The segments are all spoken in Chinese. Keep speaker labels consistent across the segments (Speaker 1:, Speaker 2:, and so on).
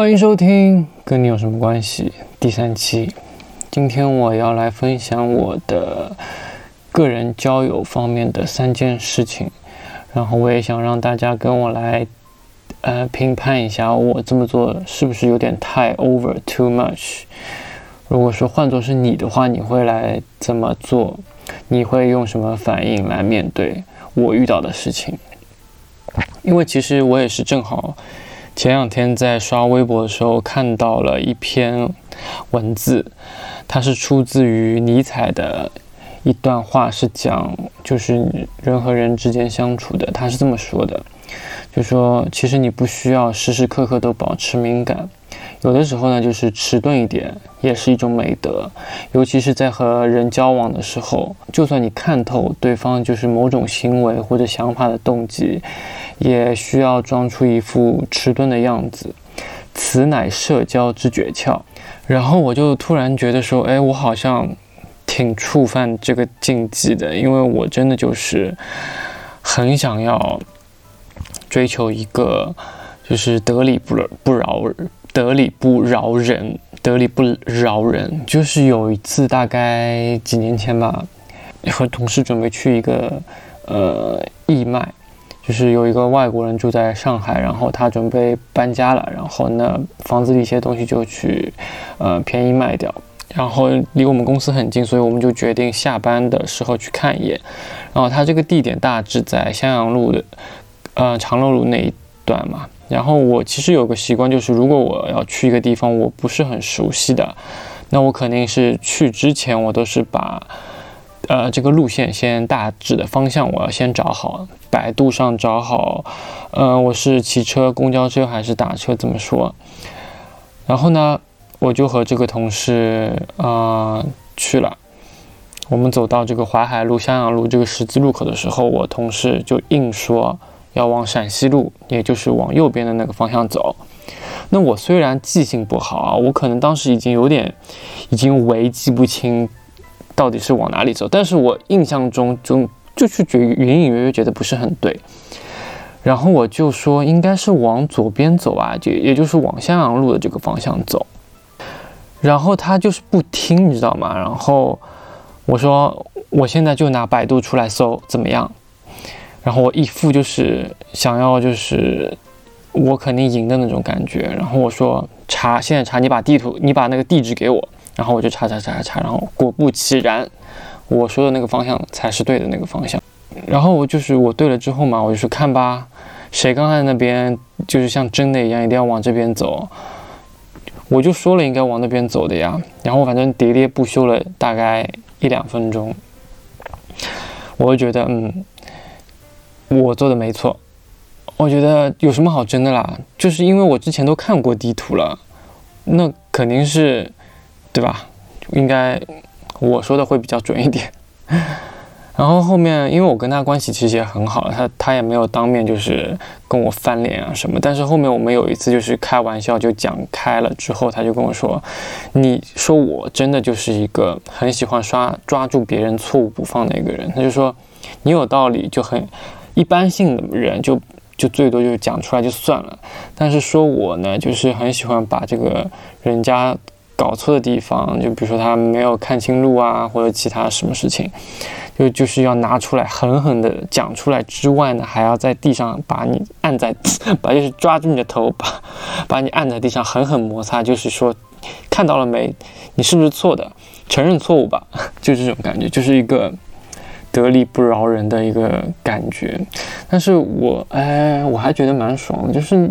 Speaker 1: 欢迎收听《跟你有什么关系》第三期。今天我要来分享我的个人交友方面的三件事情，然后我也想让大家跟我来呃评判一下，我这么做是不是有点太 over too much。如果说换作是你的话，你会来怎么做？你会用什么反应来面对我遇到的事情？因为其实我也是正好前两天在刷微博的时候看到了一篇文字，它是出自于尼采的一段话，是讲就是人和人之间相处的。他是这么说的，就说其实你不需要时时刻刻都保持敏感。有的时候呢，就是迟钝一点也是一种美德，尤其是在和人交往的时候，就算你看透对方就是某种行为或者想法的动机，也需要装出一副迟钝的样子，此乃社交之诀窍。然后我就突然觉得说，哎，我好像挺触犯这个禁忌的，因为我真的就是很想要追求一个就是得理不不饶人。得理不饶人，得理不饶人，就是有一次，大概几年前吧，和同事准备去一个呃义卖，就是有一个外国人住在上海，然后他准备搬家了，然后呢房子里一些东西就去呃便宜卖掉，然后离我们公司很近，所以我们就决定下班的时候去看一眼。然后他这个地点大致在襄阳路的呃长乐路那一段嘛。然后我其实有个习惯，就是如果我要去一个地方，我不是很熟悉的，那我肯定是去之前，我都是把，呃，这个路线先大致的方向我要先找好，百度上找好，呃，我是骑车、公交车还是打车怎么说？然后呢，我就和这个同事啊去了。我们走到这个淮海路、襄阳路这个十字路口的时候，我同事就硬说。要往陕西路，也就是往右边的那个方向走。那我虽然记性不好啊，我可能当时已经有点，已经为记不清到底是往哪里走，但是我印象中就就是觉隐隐约约觉得不是很对。然后我就说应该是往左边走啊，就也就是往襄阳路的这个方向走。然后他就是不听，你知道吗？然后我说我现在就拿百度出来搜，怎么样？然后我一副就是想要就是我肯定赢的那种感觉，然后我说查，现在查，你把地图，你把那个地址给我，然后我就查查查查查，然后果不其然，我说的那个方向才是对的那个方向。然后我就是我对了之后嘛，我就说看吧，谁刚才那边就是像真的一样，一定要往这边走，我就说了应该往那边走的呀。然后反正喋喋不休了大概一两分钟，我就觉得嗯。我做的没错，我觉得有什么好争的啦？就是因为我之前都看过地图了，那肯定是，对吧？应该我说的会比较准一点。然后后面，因为我跟他关系其实也很好，他他也没有当面就是跟我翻脸啊什么。但是后面我们有一次就是开玩笑就讲开了之后，他就跟我说：“你说我真的就是一个很喜欢刷抓住别人错误不放的一个人。”他就说：“你有道理，就很。”一般性的人就就最多就是讲出来就算了，但是说我呢，就是很喜欢把这个人家搞错的地方，就比如说他没有看清路啊，或者其他什么事情，就就是要拿出来狠狠的讲出来之外呢，还要在地上把你按在，把就是抓住你的头，把把你按在地上狠狠摩擦，就是说看到了没？你是不是错的？承认错误吧，就这种感觉，就是一个。得理不饶人的一个感觉，但是我哎，我还觉得蛮爽的，就是，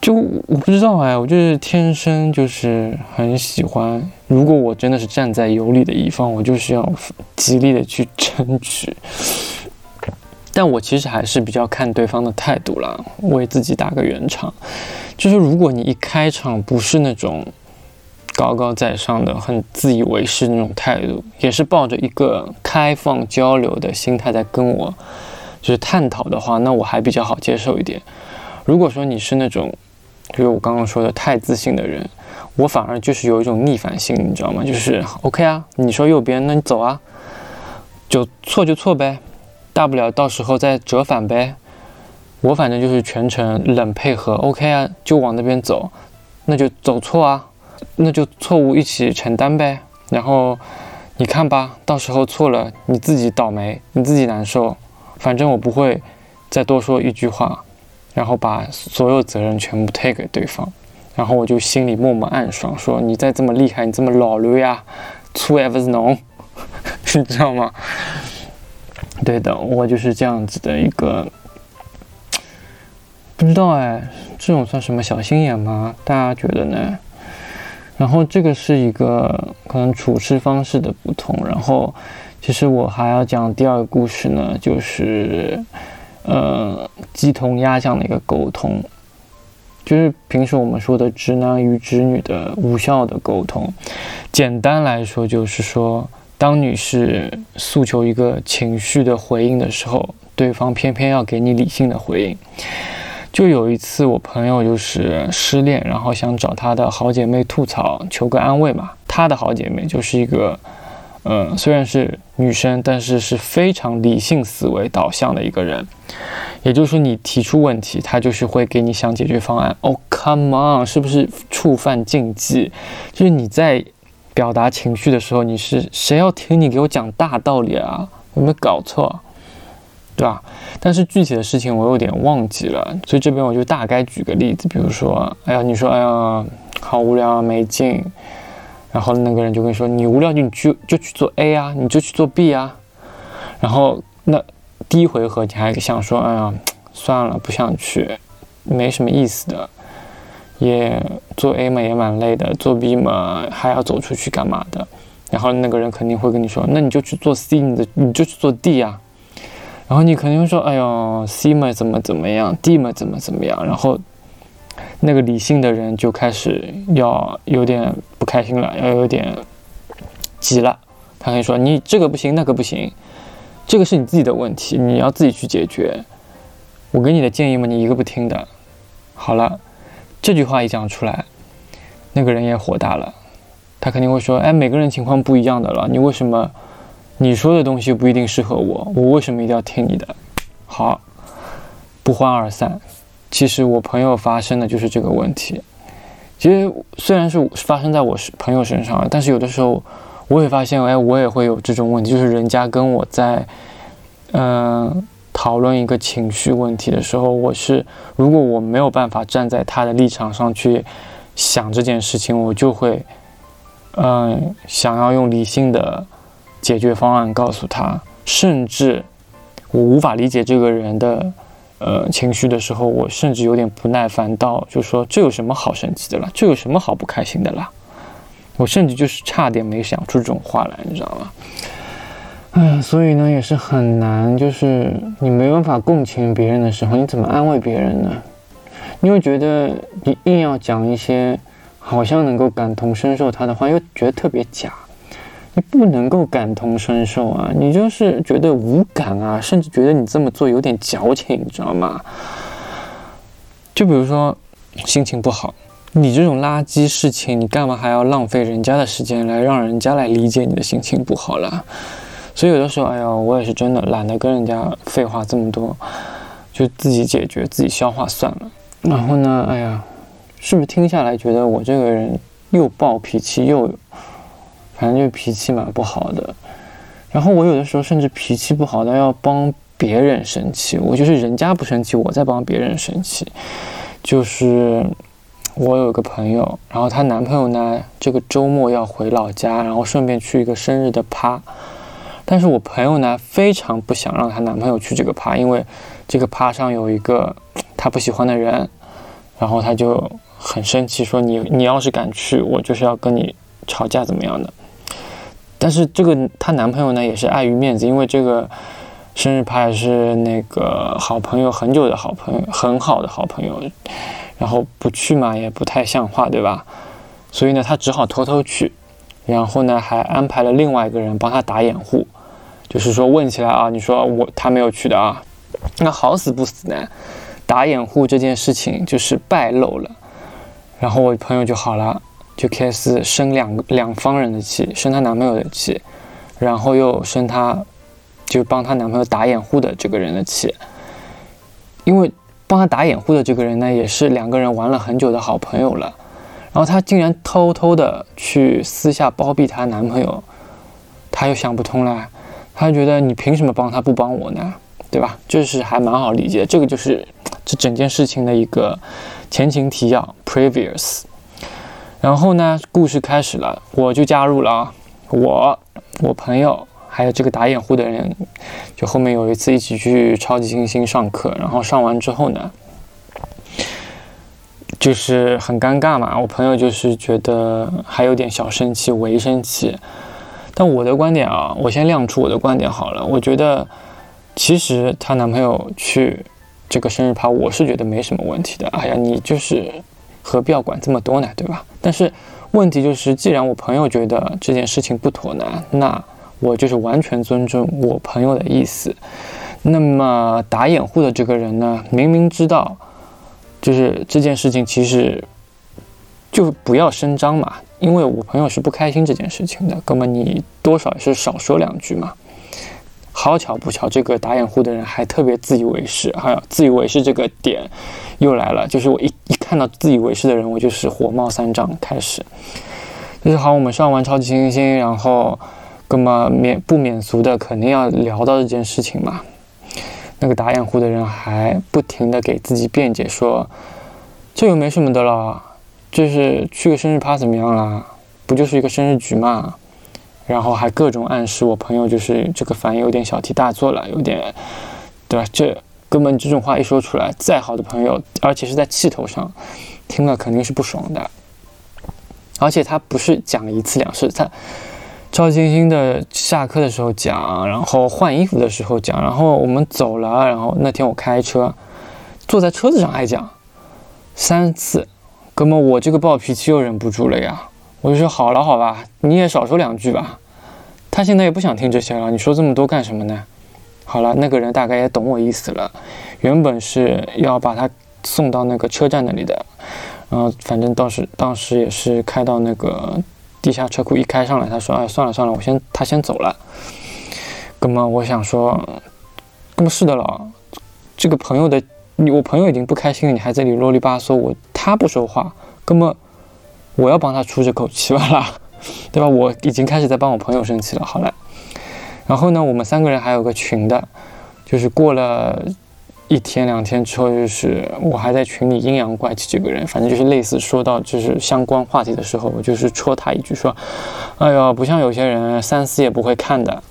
Speaker 1: 就我不知道哎，我就是天生就是很喜欢。如果我真的是站在有理的一方，我就是要极力的去争取。但我其实还是比较看对方的态度啦，为自己打个圆场。就是如果你一开场不是那种。高高在上的、很自以为是那种态度，也是抱着一个开放交流的心态在跟我就是探讨的话，那我还比较好接受一点。如果说你是那种，就是我刚刚说的太自信的人，我反而就是有一种逆反心，你知道吗？就是 OK 啊，你说右边，那你走啊，就错就错呗，大不了到时候再折返呗。我反正就是全程冷配合，OK 啊，就往那边走，那就走错啊，那就错误一起承担呗。然后你看吧，到时候错了你自己倒霉，你自己难受。反正我不会再多说一句话，然后把所有责任全部推给对方。然后我就心里默默暗爽，说你再这么厉害，你这么老驴呀，错也不是侬，你知道吗？对的，我就是这样子的一个，不知道哎，这种算什么小心眼吗？大家觉得呢？然后这个是一个可能处事方式的不同。然后其实我还要讲第二个故事呢，就是呃鸡同鸭讲的一个沟通，就是平时我们说的直男与直女的无效的沟通。简单来说就是说，当女士诉求一个情绪的回应的时候，对方偏偏要给你理性的回应。就有一次，我朋友就是失恋，然后想找她的好姐妹吐槽，求个安慰嘛。她的好姐妹就是一个，嗯，虽然是女生，但是是非常理性思维导向的一个人。也就是说，你提出问题，她就是会给你想解决方案。哦，Come on，是不是触犯禁忌？就是你在表达情绪的时候，你是谁要听你给我讲大道理啊？有没有搞错？对吧？但是具体的事情我有点忘记了，所以这边我就大概举个例子，比如说，哎呀，你说，哎呀，好无聊啊，没劲，然后那个人就跟你说，你无聊就你去就去做 A 啊，你就去做 B 啊，然后那第一回合你还想说，哎呀，算了，不想去，没什么意思的，也做 A 嘛也蛮累的，做 B 嘛还要走出去干嘛的，然后那个人肯定会跟你说，那你就去做 C，你的你就去做 D 啊。然后你肯定会说：“哎呦，C 嘛怎么怎么样，D 嘛怎么怎么样。”然后那个理性的人就开始要有点不开心了，要有点急了。他可以说：“你这个不行，那个不行，这个是你自己的问题，你要自己去解决。我给你的建议嘛，你一个不听的。”好了，这句话一讲出来，那个人也火大了。他肯定会说：“哎，每个人情况不一样的了，你为什么？”你说的东西不一定适合我，我为什么一定要听你的？好，不欢而散。其实我朋友发生的就是这个问题。其实虽然是发生在我朋友身上，但是有的时候我也发现，哎，我也会有这种问题，就是人家跟我在嗯讨论一个情绪问题的时候，我是如果我没有办法站在他的立场上去想这件事情，我就会嗯想要用理性的。解决方案告诉他，甚至我无法理解这个人的呃情绪的时候，我甚至有点不耐烦到，就说这有什么好生气的啦？这有什么好不开心的啦？我甚至就是差点没想出这种话来，你知道吗？哎，所以呢也是很难，就是你没办法共情别人的时候，你怎么安慰别人呢？你又觉得你硬要讲一些好像能够感同身受他的话，又觉得特别假。你不能够感同身受啊，你就是觉得无感啊，甚至觉得你这么做有点矫情，你知道吗？就比如说心情不好，你这种垃圾事情，你干嘛还要浪费人家的时间来让人家来理解你的心情不好了？所以有的时候，哎呀，我也是真的懒得跟人家废话这么多，就自己解决、自己消化算了。然后呢，哎呀，是不是听下来觉得我这个人又暴脾气又……反正就脾气蛮不好的，然后我有的时候甚至脾气不好到要帮别人生气，我就是人家不生气，我在帮别人生气。就是我有个朋友，然后她男朋友呢，这个周末要回老家，然后顺便去一个生日的趴，但是我朋友呢非常不想让她男朋友去这个趴，因为这个趴上有一个她不喜欢的人，然后她就很生气，说你你要是敢去，我就是要跟你吵架怎么样的。但是这个她男朋友呢，也是碍于面子，因为这个生日派是那个好朋友很久的好朋友，很好的好朋友，然后不去嘛也不太像话，对吧？所以呢，他只好偷偷去，然后呢，还安排了另外一个人帮他打掩护，就是说问起来啊，你说我他没有去的啊，那好死不死呢，打掩护这件事情就是败露了，然后我朋友就好了。就开始生两个两方人的气，生她男朋友的气，然后又生她，就帮她男朋友打掩护的这个人的气。因为帮她打掩护的这个人呢，也是两个人玩了很久的好朋友了。然后她竟然偷偷的去私下包庇她男朋友，她又想不通了，她觉得你凭什么帮他不帮我呢？对吧？就是还蛮好理解，这个就是这整件事情的一个前情提要 （previous）。然后呢，故事开始了，我就加入了啊，我、我朋友还有这个打掩护的人，就后面有一次一起去超级星星上课，然后上完之后呢。就是很尴尬嘛，我朋友就是觉得还有点小生气，微生气。但我的观点啊，我先亮出我的观点好了。我觉得其实她男朋友去这个生日趴，我是觉得没什么问题的。哎呀，你就是何必要管这么多呢，对吧？但是问题就是，既然我朋友觉得这件事情不妥呢，那我就是完全尊重我朋友的意思。那么打掩护的这个人呢，明明知道。就是这件事情，其实就不要声张嘛，因为我朋友是不开心这件事情的，哥们，你多少也是少说两句嘛。好巧不巧，这个打掩护的人还特别自以为是，还有自以为是这个点又来了，就是我一一看到自以为是的人，我就是火冒三丈，开始就是好，我们上完超级星星，然后哥们免不免俗的肯定要聊到这件事情嘛。那个打掩护的人还不停的给自己辩解说，这又没什么的了，就是去个生日趴怎么样啦？不就是一个生日局嘛？然后还各种暗示我朋友就是这个反应有点小题大做了，有点，对吧？这哥们，你这种话一说出来，再好的朋友，而且是在气头上，听了肯定是不爽的。而且他不是讲一次两次，他。赵星星的下课的时候讲，然后换衣服的时候讲，然后我们走了，然后那天我开车，坐在车子上还讲三次，哥们，我这个暴脾气又忍不住了呀，我就说好了好吧，你也少说两句吧。他现在也不想听这些了，你说这么多干什么呢？好了，那个人大概也懂我意思了，原本是要把他送到那个车站那里的，然后反正当时当时也是开到那个。地下车库一开上来，他说：“哎，算了算了，我先他先走了。”那么我想说，那么是的了，这个朋友的你，我朋友已经不开心了，你还在里啰里吧嗦，我他不说话，那么我要帮他出这口气吧啦，对吧？我已经开始在帮我朋友生气了。好了，然后呢，我们三个人还有个群的，就是过了。一天两天之后，就是我还在群里阴阳怪气这个人，反正就是类似说到就是相关话题的时候，我就是戳他一句说：“哎呦，不像有些人三思也不会看的。”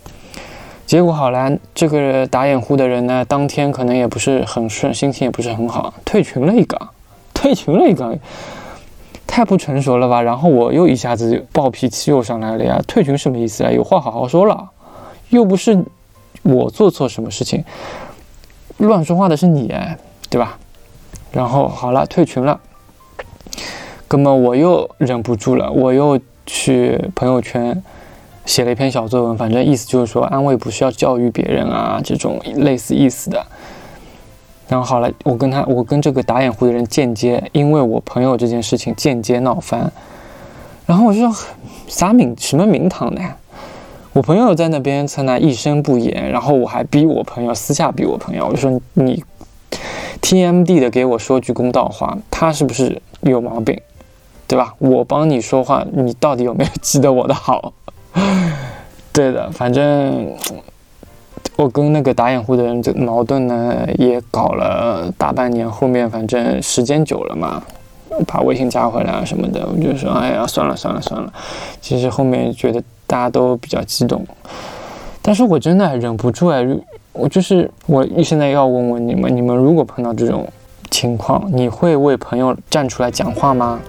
Speaker 1: 结果好了，这个打掩护的人呢，当天可能也不是很顺，心情也不是很好，退群了一个，退群了一个，太不成熟了吧？然后我又一下子暴脾气又上来了呀！退群什么意思啊？有话好好说了，又不是我做错什么事情。乱说话的是你，对吧？然后好了，退群了。哥们我又忍不住了，我又去朋友圈写了一篇小作文，反正意思就是说，安慰不需要教育别人啊，这种类似意思的。然后好了，我跟他，我跟这个打掩护的人间接，因为我朋友这件事情间接闹翻。然后我就说，啥名什么名堂呢？我朋友在那边在那一声不言，然后我还逼我朋友私下逼我朋友，我就说你 T M D 的给我说句公道话，他是不是有毛病，对吧？我帮你说话，你到底有没有记得我的好？对的，反正我跟那个打掩护的人这矛盾呢也搞了大半年，后面反正时间久了嘛，把微信加回来啊什么的，我就说哎呀算了算了算了，其实后面觉得。大家都比较激动，但是我真的忍不住哎，我就是我现在要问问你们，你们如果碰到这种情况，你会为朋友站出来讲话吗？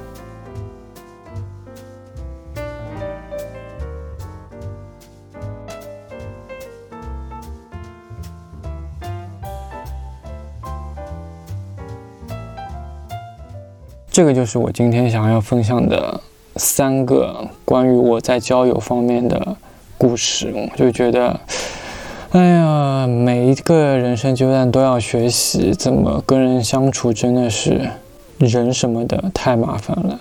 Speaker 1: 这个就是我今天想要分享的。三个关于我在交友方面的故事，我就觉得，哎呀，每一个人生阶段都要学习怎么跟人相处，真的是人什么的太麻烦了。